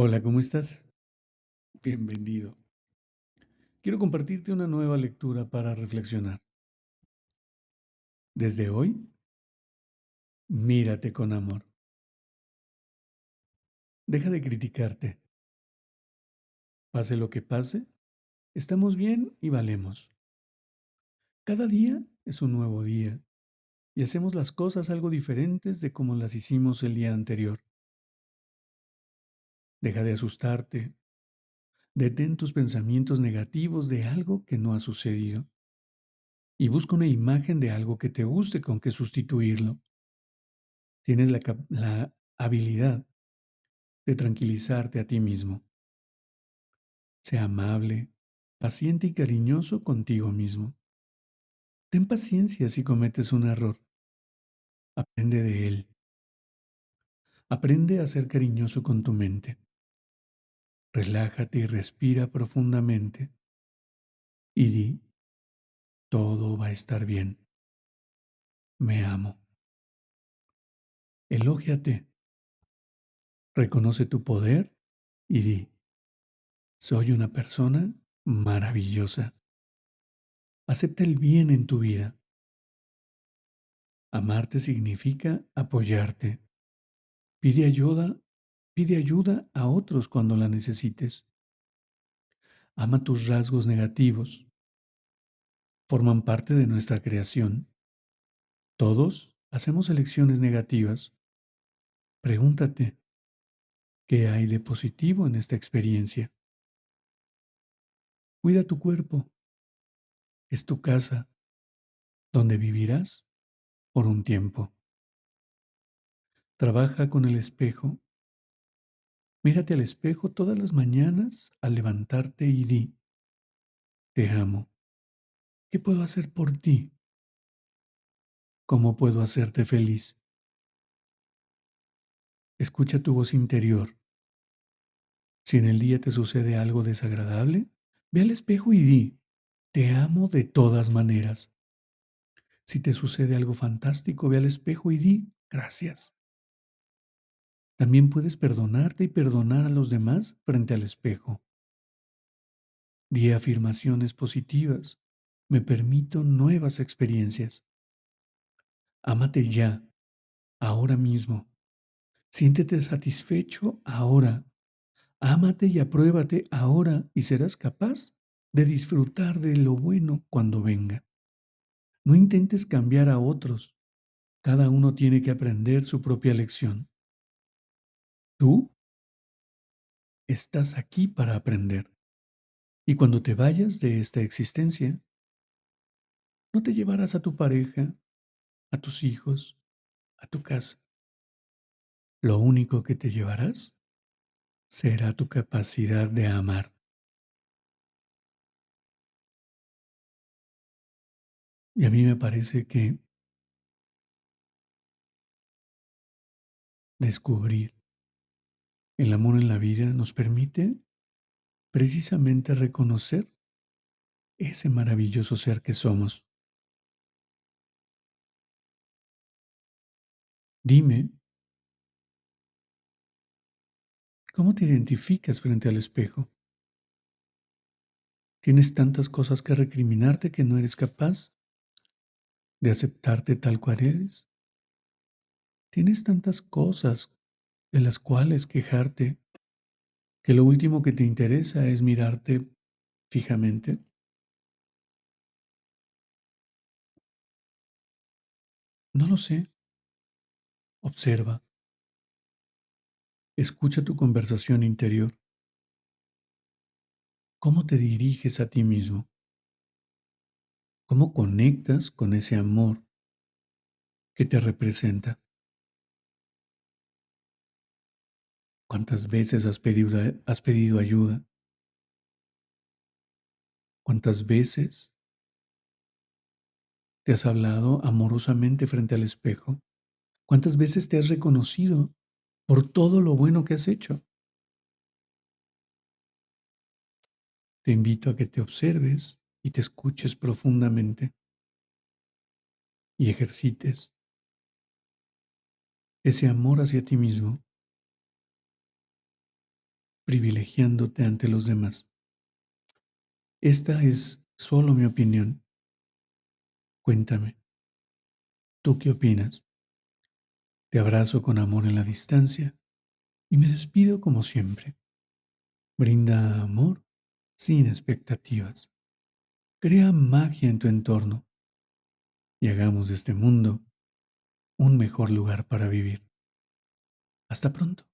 Hola, ¿cómo estás? Bienvenido. Quiero compartirte una nueva lectura para reflexionar. Desde hoy, mírate con amor. Deja de criticarte. Pase lo que pase, estamos bien y valemos. Cada día es un nuevo día y hacemos las cosas algo diferentes de como las hicimos el día anterior. Deja de asustarte. Detén tus pensamientos negativos de algo que no ha sucedido. Y busca una imagen de algo que te guste con que sustituirlo. Tienes la, la habilidad de tranquilizarte a ti mismo. Sea amable, paciente y cariñoso contigo mismo. Ten paciencia si cometes un error. Aprende de él. Aprende a ser cariñoso con tu mente. Relájate y respira profundamente y di, todo va a estar bien. Me amo. Elógiate. Reconoce tu poder y di, soy una persona maravillosa. Acepta el bien en tu vida. Amarte significa apoyarte. Pide ayuda Pide ayuda a otros cuando la necesites. Ama tus rasgos negativos. Forman parte de nuestra creación. Todos hacemos elecciones negativas. Pregúntate, ¿qué hay de positivo en esta experiencia? Cuida tu cuerpo. Es tu casa, donde vivirás por un tiempo. Trabaja con el espejo Mírate al espejo todas las mañanas al levantarte y di, te amo. ¿Qué puedo hacer por ti? ¿Cómo puedo hacerte feliz? Escucha tu voz interior. Si en el día te sucede algo desagradable, ve al espejo y di, te amo de todas maneras. Si te sucede algo fantástico, ve al espejo y di, gracias. También puedes perdonarte y perdonar a los demás frente al espejo. Di afirmaciones positivas. Me permito nuevas experiencias. Ámate ya, ahora mismo. Siéntete satisfecho ahora. Ámate y apruébate ahora y serás capaz de disfrutar de lo bueno cuando venga. No intentes cambiar a otros. Cada uno tiene que aprender su propia lección. Tú estás aquí para aprender. Y cuando te vayas de esta existencia, no te llevarás a tu pareja, a tus hijos, a tu casa. Lo único que te llevarás será tu capacidad de amar. Y a mí me parece que descubrir el amor en la vida nos permite precisamente reconocer ese maravilloso ser que somos. Dime, ¿cómo te identificas frente al espejo? ¿Tienes tantas cosas que recriminarte que no eres capaz de aceptarte tal cual eres? ¿Tienes tantas cosas de las cuales quejarte, que lo último que te interesa es mirarte fijamente? No lo sé. Observa. Escucha tu conversación interior. ¿Cómo te diriges a ti mismo? ¿Cómo conectas con ese amor que te representa? ¿Cuántas veces has pedido, has pedido ayuda? ¿Cuántas veces te has hablado amorosamente frente al espejo? ¿Cuántas veces te has reconocido por todo lo bueno que has hecho? Te invito a que te observes y te escuches profundamente y ejercites ese amor hacia ti mismo, privilegiándote ante los demás. Esta es solo mi opinión. Cuéntame, ¿tú qué opinas? Te abrazo con amor en la distancia y me despido como siempre. Brinda amor sin expectativas. Crea magia en tu entorno y hagamos de este mundo un mejor lugar para vivir. Hasta pronto.